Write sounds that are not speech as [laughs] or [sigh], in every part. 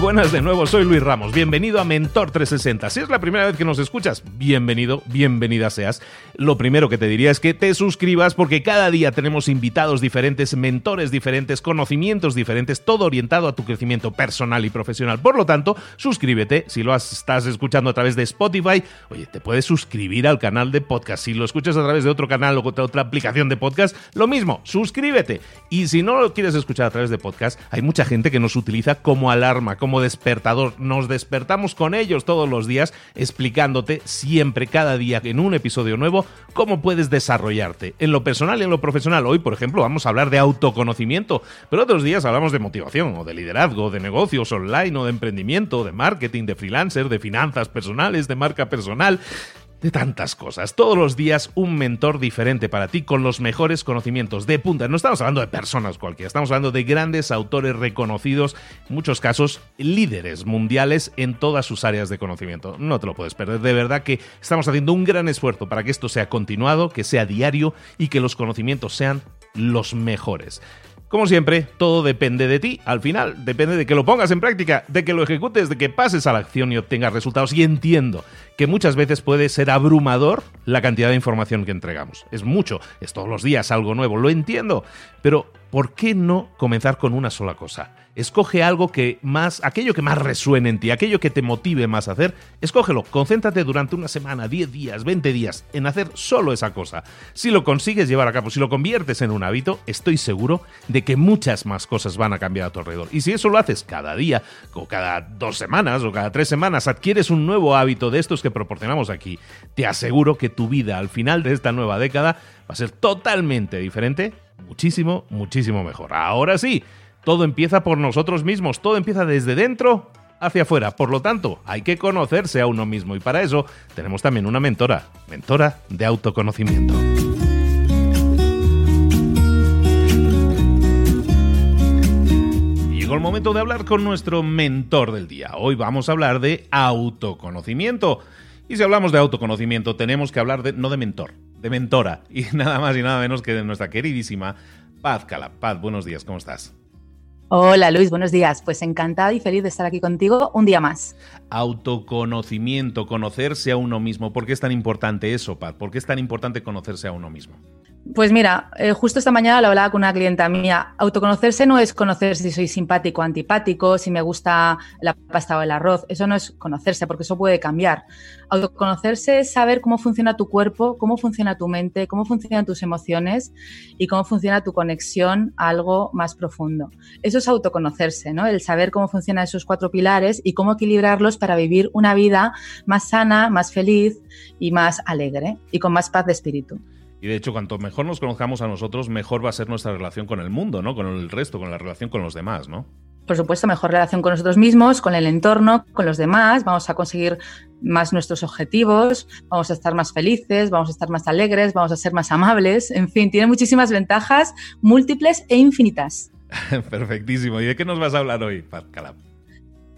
Buenas de nuevo, soy Luis Ramos. Bienvenido a Mentor 360. Si es la primera vez que nos escuchas, bienvenido, bienvenida seas. Lo primero que te diría es que te suscribas porque cada día tenemos invitados diferentes, mentores diferentes, conocimientos diferentes, todo orientado a tu crecimiento personal y profesional. Por lo tanto, suscríbete. Si lo estás escuchando a través de Spotify, oye, te puedes suscribir al canal de podcast. Si lo escuchas a través de otro canal o otra aplicación de podcast, lo mismo, suscríbete. Y si no lo quieres escuchar a través de podcast, hay mucha gente que nos utiliza como alarma, como despertador. Nos despertamos con ellos todos los días explicándote siempre, cada día, en un episodio nuevo, cómo puedes desarrollarte en lo personal y en lo profesional. Hoy, por ejemplo, vamos a hablar de autoconocimiento, pero otros días hablamos de motivación o de liderazgo, de negocios online o de emprendimiento, de marketing, de freelancer, de finanzas personales, de marca personal de tantas cosas. Todos los días un mentor diferente para ti con los mejores conocimientos de punta. No estamos hablando de personas cualquiera, estamos hablando de grandes autores reconocidos, en muchos casos líderes mundiales en todas sus áreas de conocimiento. No te lo puedes perder. De verdad que estamos haciendo un gran esfuerzo para que esto sea continuado, que sea diario y que los conocimientos sean los mejores. Como siempre, todo depende de ti. Al final, depende de que lo pongas en práctica, de que lo ejecutes, de que pases a la acción y obtengas resultados. Y entiendo que muchas veces puede ser abrumador la cantidad de información que entregamos. Es mucho, es todos los días algo nuevo, lo entiendo. Pero, ¿por qué no comenzar con una sola cosa? Escoge algo que más, aquello que más resuene en ti, aquello que te motive más a hacer, escógelo, concéntrate durante una semana, 10 días, 20 días en hacer solo esa cosa. Si lo consigues llevar a cabo, si lo conviertes en un hábito, estoy seguro de que muchas más cosas van a cambiar a tu alrededor. Y si eso lo haces cada día, o cada dos semanas, o cada tres semanas, adquieres un nuevo hábito de estos que proporcionamos aquí, te aseguro que tu vida al final de esta nueva década va a ser totalmente diferente, muchísimo, muchísimo mejor. Ahora sí, todo empieza por nosotros mismos, todo empieza desde dentro hacia afuera. Por lo tanto, hay que conocerse a uno mismo y para eso tenemos también una mentora, mentora de autoconocimiento. Llegó el momento de hablar con nuestro mentor del día. Hoy vamos a hablar de autoconocimiento. Y si hablamos de autoconocimiento, tenemos que hablar de, no de mentor, de mentora. Y [laughs] nada más y nada menos que de nuestra queridísima Paz Cala. Paz, buenos días, ¿cómo estás? Hola Luis, buenos días. Pues encantada y feliz de estar aquí contigo un día más. Autoconocimiento, conocerse a uno mismo. ¿Por qué es tan importante eso, Paz? ¿Por qué es tan importante conocerse a uno mismo? Pues mira, eh, justo esta mañana lo hablaba con una clienta mía. Autoconocerse no es conocer si soy simpático o antipático, si me gusta la pasta o el arroz. Eso no es conocerse, porque eso puede cambiar. Autoconocerse es saber cómo funciona tu cuerpo, cómo funciona tu mente, cómo funcionan tus emociones y cómo funciona tu conexión a algo más profundo. Eso es autoconocerse, ¿no? El saber cómo funcionan esos cuatro pilares y cómo equilibrarlos para vivir una vida más sana, más feliz y más alegre y con más paz de espíritu. Y de hecho, cuanto mejor nos conozcamos a nosotros, mejor va a ser nuestra relación con el mundo, ¿no? Con el resto, con la relación con los demás, ¿no? Por supuesto, mejor relación con nosotros mismos, con el entorno, con los demás. Vamos a conseguir más nuestros objetivos, vamos a estar más felices, vamos a estar más alegres, vamos a ser más amables. En fin, tiene muchísimas ventajas, múltiples e infinitas. [laughs] Perfectísimo. ¿Y de qué nos vas a hablar hoy, Pat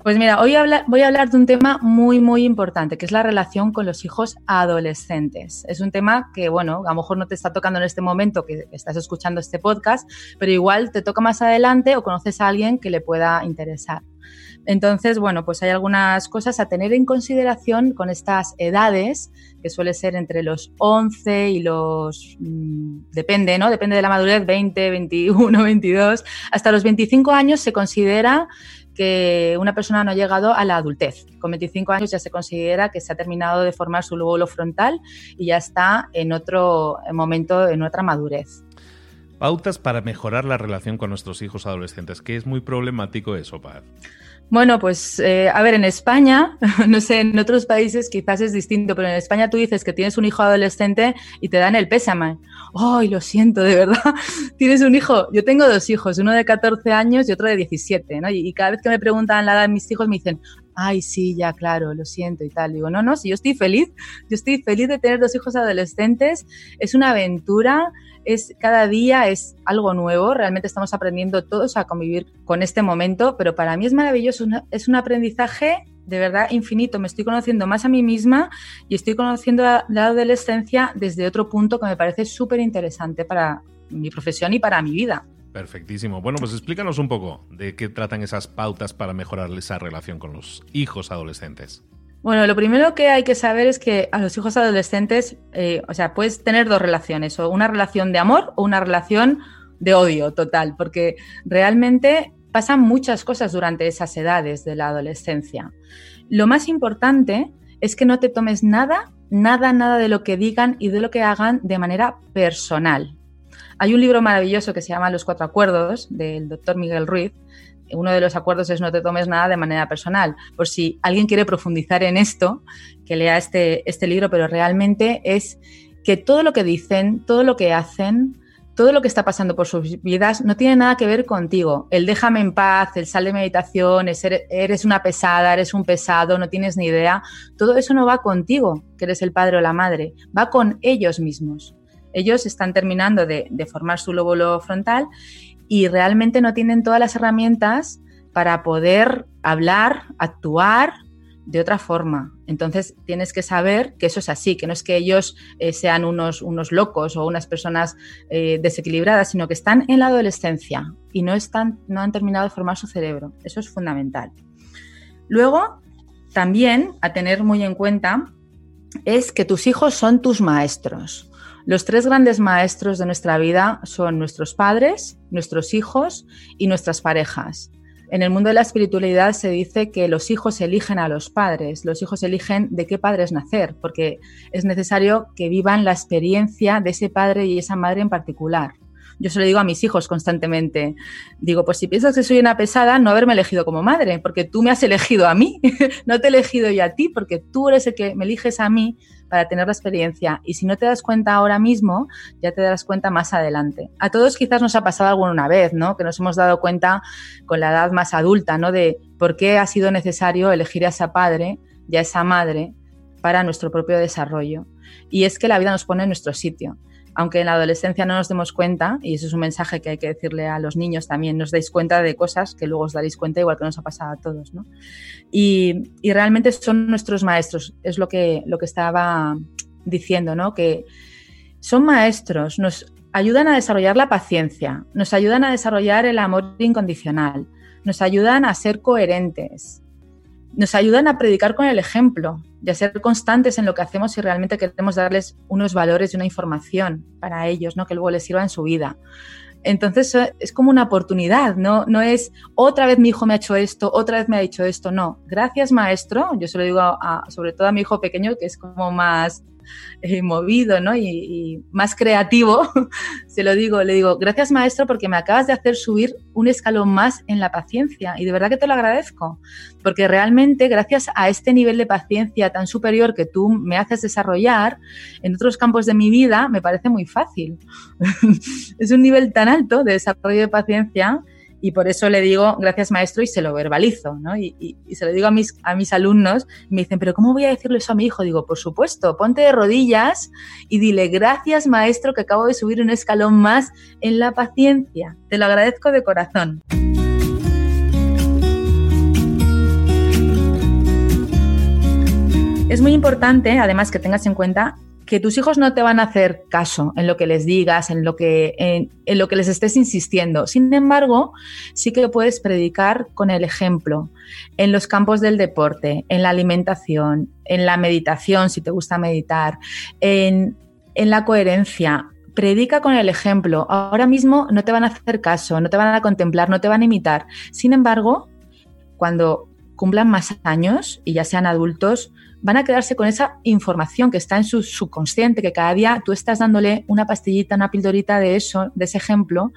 pues mira, hoy voy a hablar de un tema muy, muy importante, que es la relación con los hijos adolescentes. Es un tema que, bueno, a lo mejor no te está tocando en este momento que estás escuchando este podcast, pero igual te toca más adelante o conoces a alguien que le pueda interesar. Entonces, bueno, pues hay algunas cosas a tener en consideración con estas edades, que suele ser entre los 11 y los... Mm, depende, ¿no? Depende de la madurez, 20, 21, 22. Hasta los 25 años se considera que una persona no ha llegado a la adultez. Con 25 años ya se considera que se ha terminado de formar su lóbulo frontal y ya está en otro momento, en otra madurez. Pautas para mejorar la relación con nuestros hijos adolescentes, que es muy problemático eso, Paz. Bueno, pues eh, a ver, en España, [laughs] no sé, en otros países quizás es distinto, pero en España tú dices que tienes un hijo adolescente y te dan el pésame. ¡Ay, lo siento, de verdad! [laughs] tienes un hijo. Yo tengo dos hijos, uno de 14 años y otro de 17, ¿no? Y, cada vez que me preguntan la edad de mis hijos me dicen, ay, sí, ya, claro, lo siento y tal. Digo, no, no, si yo estoy feliz, yo estoy feliz de tener dos hijos adolescentes, es una aventura, es cada día es algo nuevo, realmente estamos aprendiendo todos a convivir con este momento, pero para mí es maravilloso, es un aprendizaje de verdad infinito, me estoy conociendo más a mí misma y estoy conociendo la, adolescencia desde otro punto que me parece súper interesante para mi profesión y para mi vida. Perfectísimo. Bueno, pues explícanos un poco de qué tratan esas pautas para mejorar esa relación con los hijos adolescentes. Bueno, lo primero que hay que saber es que a los hijos adolescentes, eh, o sea, puedes tener dos relaciones, o una relación de amor o una relación de odio total, porque realmente pasan muchas cosas durante esas edades de la adolescencia. Lo más importante es que no te tomes nada, nada, nada de lo que digan y de lo que hagan de manera personal. Hay un libro maravilloso que se llama Los Cuatro Acuerdos del doctor Miguel Ruiz, uno de los acuerdos es no te tomes nada de manera personal. Por si alguien quiere profundizar en esto, que lea este, este libro, pero realmente es que todo lo que dicen, todo lo que hacen, todo lo que está pasando por sus vidas no tiene nada que ver contigo. El déjame en paz, el sal de meditación, eres una pesada, eres un pesado, no tienes ni idea. Todo eso no va contigo, que eres el padre o la madre, va con ellos mismos. Ellos están terminando de, de formar su lóbulo frontal y realmente no tienen todas las herramientas para poder hablar, actuar de otra forma. Entonces tienes que saber que eso es así, que no es que ellos eh, sean unos, unos, locos o unas personas eh, desequilibradas, sino que están en la adolescencia y no, están, no han terminado de formar su cerebro. Eso es fundamental. Luego, también a tener muy en cuenta es que tus hijos son tus maestros. Los tres grandes maestros de nuestra vida son nuestros padres, nuestros hijos y nuestras parejas. En el mundo de la espiritualidad se dice que los hijos eligen a los padres, los hijos eligen de qué padres nacer, porque es necesario que vivan la experiencia de ese padre y esa madre en particular. Yo se lo digo a mis hijos constantemente. Digo, pues si piensas que soy una pesada, no haberme elegido como madre, porque tú me has elegido a mí, [laughs] no te he elegido yo a ti, porque tú eres el que me eliges a mí para tener la experiencia. Y si no te das cuenta ahora mismo, ya te darás cuenta más adelante. A todos quizás nos ha pasado alguna vez, ¿no? Que nos hemos dado cuenta con la edad más adulta, ¿no? De por qué ha sido necesario elegir a esa padre y a esa madre para nuestro propio desarrollo. Y es que la vida nos pone en nuestro sitio aunque en la adolescencia no nos demos cuenta, y eso es un mensaje que hay que decirle a los niños también, nos dais cuenta de cosas que luego os daréis cuenta igual que nos ha pasado a todos, ¿no? Y, realmente son nuestros maestros, es lo que, lo que estaba diciendo, ¿no? Que son maestros, nos ayudan a desarrollar la paciencia, nos ayudan a desarrollar el amor incondicional, nos ayudan a ser coherentes, nos ayudan a predicar con el ejemplo y a ser constantes en lo que hacemos si realmente queremos darles unos valores y una información para ellos, ¿no? que luego les sirva en su vida. Entonces eh, es como una oportunidad, ¿no? No es otra vez mi hijo me ha hecho esto, otra vez me ha dicho esto, no. Gracias maestro, yo se lo digo sobre todo a mi hijo pequeño que es como más eh, movido ¿no? Y, más creativo, [laughs] se lo digo, le digo, gracias maestro porque me acabas de hacer subir un escalón más en la paciencia y de verdad que te lo agradezco, porque realmente gracias a este nivel de paciencia tan superior que tú me haces desarrollar en otros campos de mi vida, me parece muy fácil. [laughs] es un nivel tan alto de desarrollo de paciencia y por eso le digo gracias maestro y se lo verbalizo, ¿no? Y, se lo digo a mis, a mis alumnos y me dicen, pero ¿cómo voy a decirle eso a mi hijo? Digo, por supuesto, ponte de rodillas y dile gracias maestro que acabo de subir un escalón más en la paciencia. Te lo agradezco de corazón. Es muy importante, además, que tengas en cuenta que tus hijos no te van a hacer caso en lo que les digas, en lo que, en, lo que les estés insistiendo. Sin embargo, sí que puedes predicar con el ejemplo en los campos del deporte, en la alimentación, en la meditación, si te gusta meditar, en, en la coherencia. Predica con el ejemplo. Ahora mismo no te van a hacer caso, no te van a contemplar, no te van a imitar. Sin embargo, cuando cumplan más años y ya sean adultos, van a quedarse con esa información que está en su subconsciente, que cada día tú estás dándole una pastillita, una pildorita de eso, de ese ejemplo,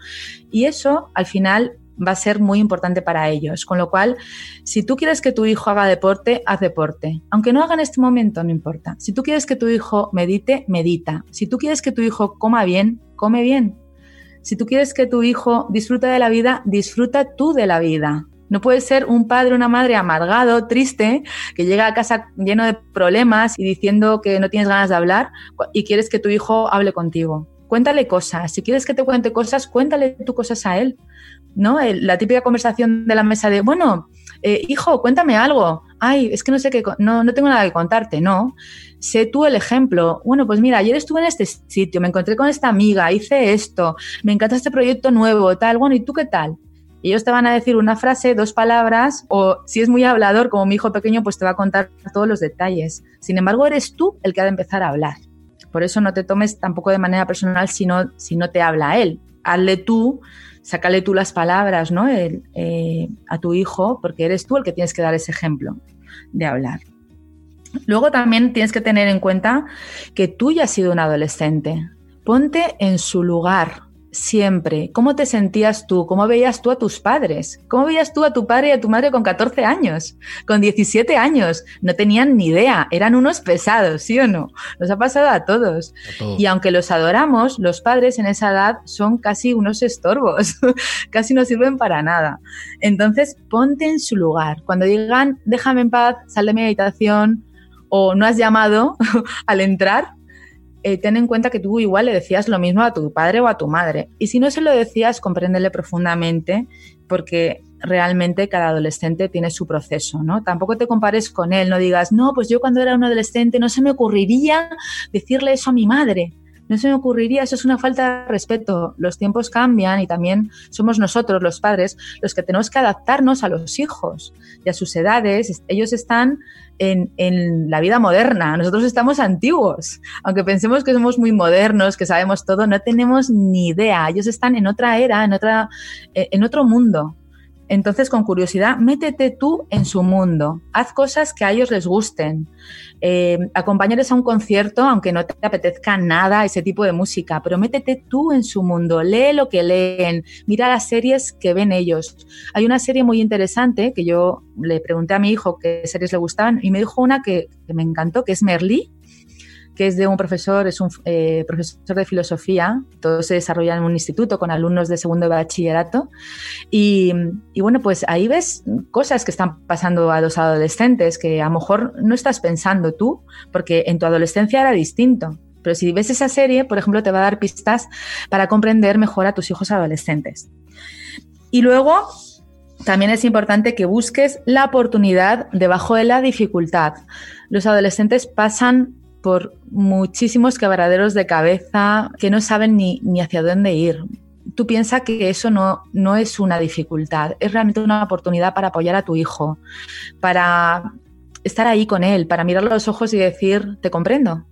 y eso al final va a ser muy importante para ellos. Con lo cual, si tú quieres que tu hijo haga deporte, haz deporte. Aunque no haga en este momento, no importa. Si tú quieres que tu hijo medite, medita. Si tú quieres que tu hijo coma bien, come bien. Si tú quieres que tu hijo disfrute de la vida, disfruta tú de la vida. No puedes ser un padre o una madre amargado, triste, que llega a casa lleno de problemas y diciendo que no tienes ganas de hablar y quieres que tu hijo hable contigo. Cuéntale cosas. Si quieres que te cuente cosas, cuéntale tú cosas a él. ¿No? La típica conversación de la mesa de, bueno, eh, hijo, cuéntame algo. Ay, es que no sé qué, no, no tengo nada que contarte. No. Sé tú el ejemplo. Bueno, pues mira, ayer estuve en este sitio, me encontré con esta amiga, hice esto, me encanta este proyecto nuevo, tal. Bueno, ¿y tú qué tal? Ellos te van a decir una frase, dos palabras, o si es muy hablador, como mi hijo pequeño, pues te va a contar todos los detalles. Sin embargo, eres tú el que ha de empezar a hablar. Por eso no te tomes tampoco de manera personal si no, si no te habla él. Hazle tú, sácale tú las palabras ¿no? Eh, a tu hijo, porque eres tú el que tienes que dar ese ejemplo de hablar. Luego también tienes que tener en cuenta que tú ya has sido un adolescente. Ponte en su lugar, siempre. ¿Cómo te sentías tú? ¿Cómo veías tú a tus padres? ¿Cómo veías tú a tu padre y a tu madre con 14 años? Con 17 años. No tenían ni idea. Eran unos pesados, ¿sí o no? Nos ha pasado a todos. Y aunque los adoramos, los padres en esa edad son casi unos estorbos. [laughs] casi no sirven para nada. Entonces, ponte en su lugar. Cuando digan, déjame en paz, sal de mi habitación o no has llamado [laughs] al entrar, eh, ten en cuenta que tú igual le decías lo mismo a tu padre o a tu madre. Y si no se lo decías, compréndele profundamente, porque realmente cada adolescente tiene su proceso, ¿no? Tampoco te compares con él, no digas, no, pues yo cuando era un adolescente no se me ocurriría decirle eso a mi madre. No se me ocurriría, eso es una falta de respeto. Los tiempos cambian y también somos nosotros, los padres, los que tenemos que adaptarnos a los hijos y a sus edades. Ellos están en, en, la vida moderna, nosotros estamos antiguos. Aunque pensemos que somos muy modernos, que sabemos todo, no tenemos ni idea. Ellos están en otra era, en, otra, en otro mundo. Entonces, con curiosidad, métete tú en su mundo, haz cosas que a ellos les gusten, eh, acompáñales a un concierto, aunque no te apetezca nada ese tipo de música, pero métete tú en su mundo, lee lo que leen, mira las series que ven ellos. Hay una serie muy interesante que yo le pregunté a mi hijo qué series le gustaban y me dijo una que, que me encantó, que es Merlí, que es de un profesor, es un eh, profesor de filosofía, todo se desarrolla en un instituto con alumnos de segundo bachillerato. Y, bueno, pues ahí ves cosas que están pasando a los adolescentes que a lo mejor no estás pensando tú, porque en tu adolescencia era distinto. Pero si ves esa serie, por ejemplo, te va a dar pistas para comprender mejor a tus hijos adolescentes. Y luego, también es importante que busques la oportunidad debajo de la dificultad. Los adolescentes pasan por muchísimos quebraderos de cabeza que no saben ni, ni hacia dónde ir. tú piensas que eso no, no es una dificultad, es realmente una oportunidad para apoyar a tu hijo, para estar ahí con él, para mirarlo a los ojos y decir, te comprendo.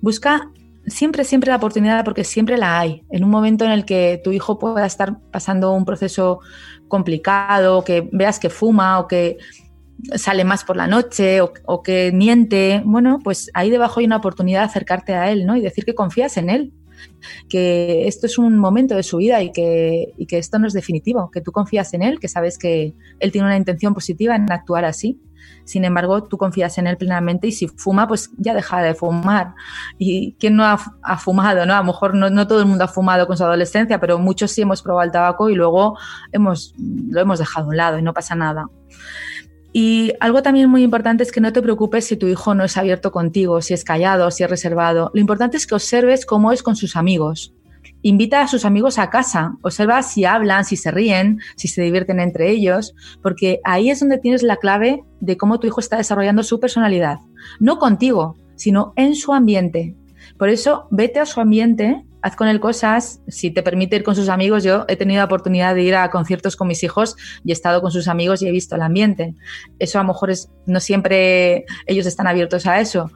Busca siempre, siempre la oportunidad porque siempre la hay. En un momento en el que tu hijo pueda estar pasando un proceso complicado, que veas que fuma o que sale más por la noche o, que miente, bueno, pues ahí debajo hay una oportunidad de acercarte a él, ¿no? Y decir que confías en él, que esto es un momento de su vida y que, esto no es definitivo, que tú confías en él, que sabes que él tiene una intención positiva en actuar así. Sin embargo, tú confías en él plenamente y si fuma, pues ya deja de fumar. ¿Y quién no ha, fumado? ¿no? A lo mejor no, todo el mundo ha fumado con su adolescencia, pero muchos sí hemos probado el tabaco y luego lo hemos dejado a un lado y no pasa nada. Y algo también muy importante es que no te preocupes si tu hijo no es abierto contigo, si es callado, si es reservado. Lo importante es que observes cómo es con sus amigos. Invita a sus amigos a casa, observa si hablan, si se ríen, si se divierten entre ellos, porque ahí es donde tienes la clave de cómo tu hijo está desarrollando su personalidad. No contigo, sino en su ambiente. Por eso, vete a su ambiente haz con él cosas, si te permite ir con sus amigos, yo he tenido la oportunidad de ir a conciertos con mis hijos y he estado con sus amigos y he visto el ambiente. Eso a lo mejor es, no siempre ellos están abiertos a eso,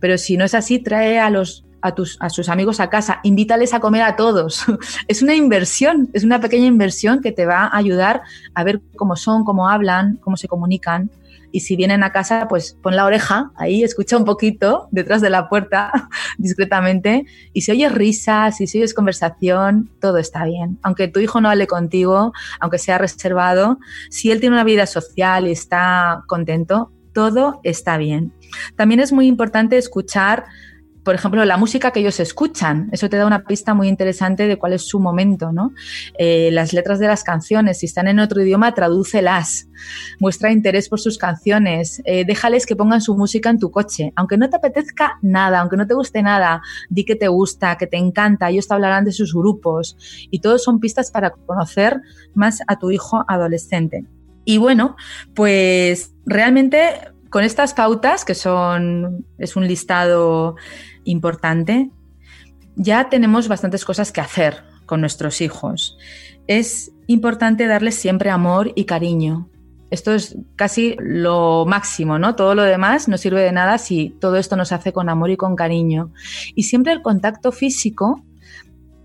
pero si no es así, trae a los a, tus, a sus amigos a casa, invítales a comer a todos. [laughs] es una inversión, es una pequeña inversión que te va a ayudar a ver cómo son, cómo hablan, cómo se comunican y si vienen a casa, pues pon la oreja ahí, escucha un poquito detrás de la puerta [laughs] discretamente y si oyes risas, si oyes conversación, todo está bien. Aunque tu hijo no hable contigo, aunque sea reservado, si él tiene una vida social y está contento, todo está bien. También es muy importante escuchar por ejemplo, la música que ellos escuchan. Eso te da una pista muy interesante de cuál es su momento, ¿no? Eh, las letras de las canciones, si están en otro idioma, tradúcelas. Muestra interés por sus canciones. Eh, déjales que pongan su música en tu coche. Aunque no te apetezca nada, aunque no te guste nada, di que te gusta, que te encanta. Ellos te hablarán de sus grupos. Y todos son pistas para conocer más a tu hijo adolescente. Y bueno, pues realmente con estas pautas, que son, es un listado importante, ya tenemos bastantes cosas que hacer con nuestros hijos. Es importante darles siempre amor y cariño. Esto es casi lo máximo, ¿no? Todo lo demás no sirve de nada si todo esto nos hace con amor y con cariño. Y siempre el contacto físico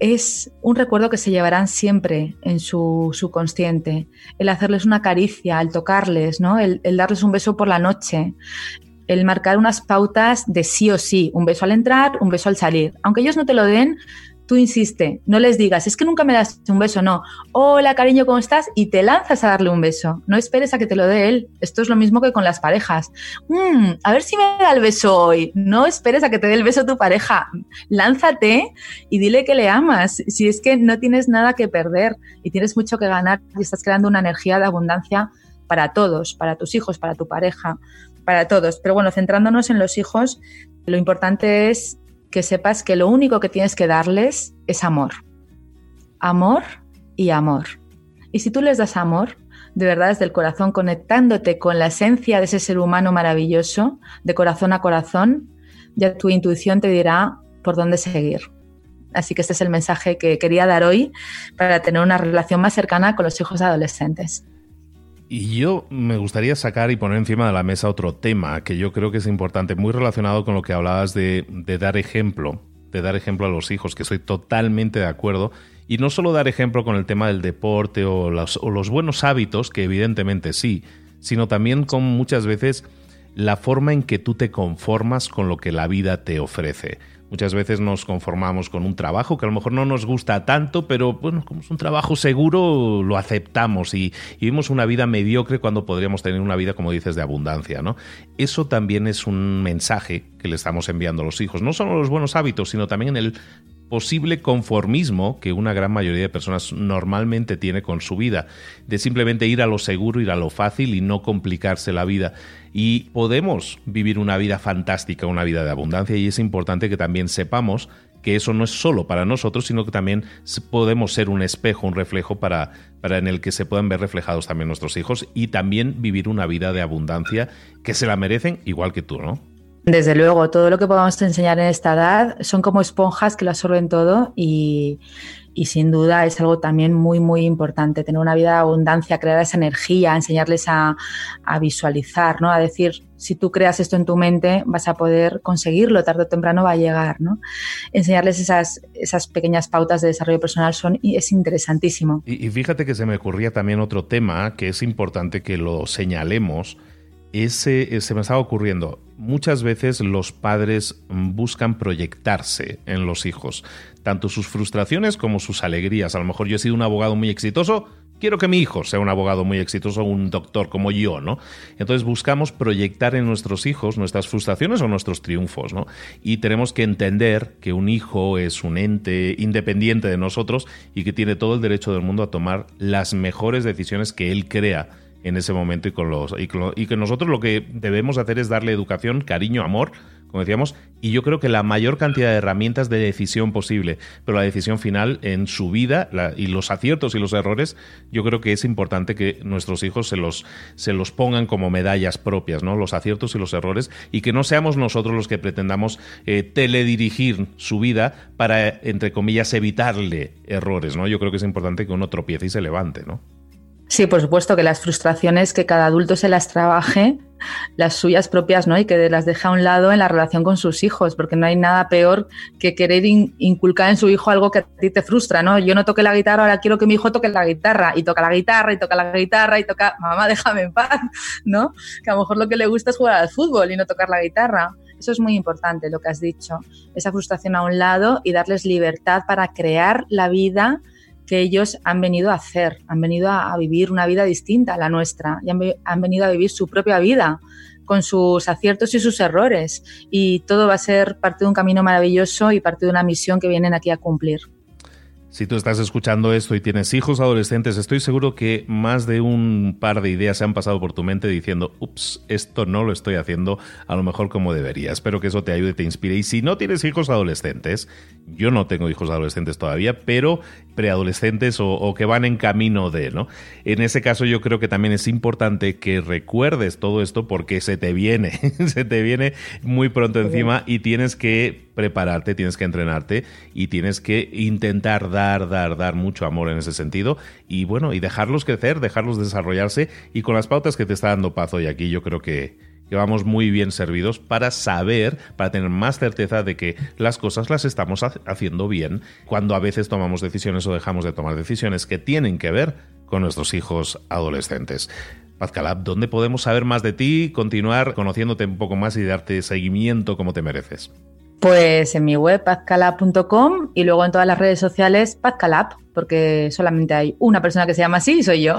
es un recuerdo que se llevarán siempre en su subconsciente. El hacerles una caricia, el tocarles, ¿no? el, el darles un beso por la noche, el marcar unas pautas de sí o sí, un beso al entrar, un beso al salir. Aunque ellos no te lo den, tú insiste, no les digas, es que nunca me das un beso, no. Hola, cariño, ¿cómo estás? Y te lanzas a darle un beso. No esperes a que te lo dé él. Esto es lo mismo que con las parejas. Mm, a ver si me da el beso hoy. No esperes a que te dé el beso tu pareja. Lánzate y dile que le amas. Si es que no tienes nada que perder y tienes mucho que ganar y estás creando una energía de abundancia para todos, para tus hijos, para tu pareja, para todos. Pero bueno, centrándonos en los hijos, lo importante es que sepas que lo único que tienes que darles es amor. Amor y amor. Y si tú les das amor, de verdad desde el corazón, conectándote con la esencia de ese ser humano maravilloso, de corazón a corazón, ya tu intuición te dirá por dónde seguir. Así que este es el mensaje que quería dar hoy para tener una relación más cercana con los hijos adolescentes. Y yo me gustaría sacar y poner encima de la mesa otro tema que yo creo que es importante, muy relacionado con lo que hablabas de, dar ejemplo, de dar ejemplo a los hijos, que estoy totalmente de acuerdo. Y no solo dar ejemplo con el tema del deporte o los, o los buenos hábitos, que evidentemente sí, sino también con muchas veces la forma en que tú te conformas con lo que la vida te ofrece. Muchas veces nos conformamos con un trabajo que a lo mejor no nos gusta tanto, pero bueno, como es un trabajo seguro, lo aceptamos y, vivimos una vida mediocre cuando podríamos tener una vida, como dices, de abundancia, ¿no? Eso también es un mensaje que le estamos enviando a los hijos, no solo los buenos hábitos, sino también en el posible conformismo que una gran mayoría de personas normalmente tiene con su vida, de simplemente ir a lo seguro, ir a lo fácil y no complicarse la vida. Y podemos vivir una vida fantástica, una vida de abundancia, y es importante que también sepamos que eso no es solo para nosotros, sino que también podemos ser un espejo, un reflejo para, para en el que se puedan ver reflejados también nuestros hijos y también vivir una vida de abundancia que se la merecen igual que tú, ¿no? Desde luego, todo lo que podamos enseñar en esta edad son como esponjas que lo absorben todo y, y sin duda es algo también muy, muy importante, tener una vida de abundancia, crear esa energía, enseñarles a, visualizar, ¿no? A decir, si tú creas esto en tu mente, vas a poder conseguirlo, tarde o temprano va a llegar, ¿no? Enseñarles esas, esas pequeñas pautas de desarrollo personal son, es interesantísimo. Y, y fíjate que se me ocurría también otro tema que es importante que lo señalemos, ese, se me estaba ocurriendo, muchas veces los padres buscan proyectarse en los hijos, tanto sus frustraciones como sus alegrías. A lo mejor yo he sido un abogado muy exitoso, quiero que mi hijo sea un abogado muy exitoso, un doctor como yo, ¿no? Entonces buscamos proyectar en nuestros hijos nuestras frustraciones o nuestros triunfos, ¿no? Y tenemos que entender que un hijo es un ente independiente de nosotros y que tiene todo el derecho del mundo a tomar las mejores decisiones que él crea en ese momento y con los y, que nosotros lo que debemos hacer es darle educación, cariño, amor, como decíamos, y yo creo que la mayor cantidad de herramientas de decisión posible, pero la decisión final en su vida y los aciertos y los errores, yo creo que es importante que nuestros hijos se los, se los pongan como medallas propias, ¿no? Los aciertos y los errores, y que no seamos nosotros los que pretendamos eh, teledirigir su vida para, entre comillas, evitarle errores, ¿no? Yo creo que es importante que uno tropiece y se levante, ¿no? Sí, por supuesto que las frustraciones que cada adulto se las trabaje, las suyas propias, ¿no? Y que las deje a un lado en la relación con sus hijos, porque no hay nada peor que querer inculcar en su hijo algo que a ti te frustra, ¿no? Yo no toqué la guitarra, ahora quiero que mi hijo toque la guitarra, y toca la guitarra, y toca la guitarra, y toca, mamá, déjame en paz, [laughs] ¿no? Que a lo mejor lo que le gusta es jugar al fútbol y no tocar la guitarra. Eso es muy importante, lo que has dicho, esa frustración a un lado y darles libertad para crear la vida que ellos han venido a hacer, han venido a, vivir una vida distinta a la nuestra y han, venido a vivir su propia vida con sus aciertos y sus errores. Y todo va a ser parte de un camino maravilloso y parte de una misión que vienen aquí a cumplir. Si tú estás escuchando esto y tienes hijos adolescentes, estoy seguro que más de un par de ideas se han pasado por tu mente diciendo, ups, esto no lo estoy haciendo a lo mejor como debería. Espero que eso te ayude, te inspire. Y si no tienes hijos adolescentes, yo no tengo hijos adolescentes todavía, pero preadolescentes o, que van en camino de, ¿no? En ese caso yo creo que también es importante que recuerdes todo esto porque se te viene, [laughs] se te viene muy pronto encima y tienes que prepararte, tienes que entrenarte y tienes que intentar dar, dar, dar mucho amor en ese sentido y bueno, y dejarlos crecer, dejarlos desarrollarse y con las pautas que te está dando Paz hoy aquí yo creo que que vamos muy bien servidos para saber, para tener más certeza de que las cosas las estamos haciendo bien cuando a veces tomamos decisiones o dejamos de tomar decisiones que tienen que ver con nuestros hijos adolescentes. Paz Calab, ¿dónde podemos saber más de ti, continuar conociéndote un poco más y darte seguimiento como te mereces? Pues en mi web pazcalab.com y luego en todas las redes sociales pazcalab, porque solamente hay una persona que se llama así y soy yo.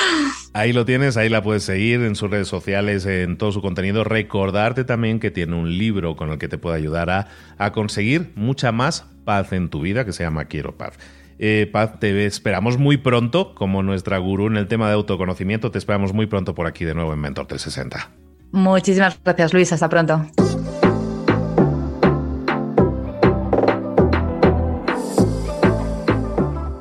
[laughs] Ahí lo tienes, ahí la puedes seguir en sus redes sociales, en todo su contenido. Recordarte también que tiene un libro con el que te puede ayudar a, a conseguir mucha más paz en tu vida, que se llama Quiero Paz. Eh, Paz, te esperamos muy pronto como nuestra gurú en el tema de autoconocimiento. Te esperamos muy pronto por aquí de nuevo en Mentor 360. Muchísimas gracias, Luis. Hasta pronto.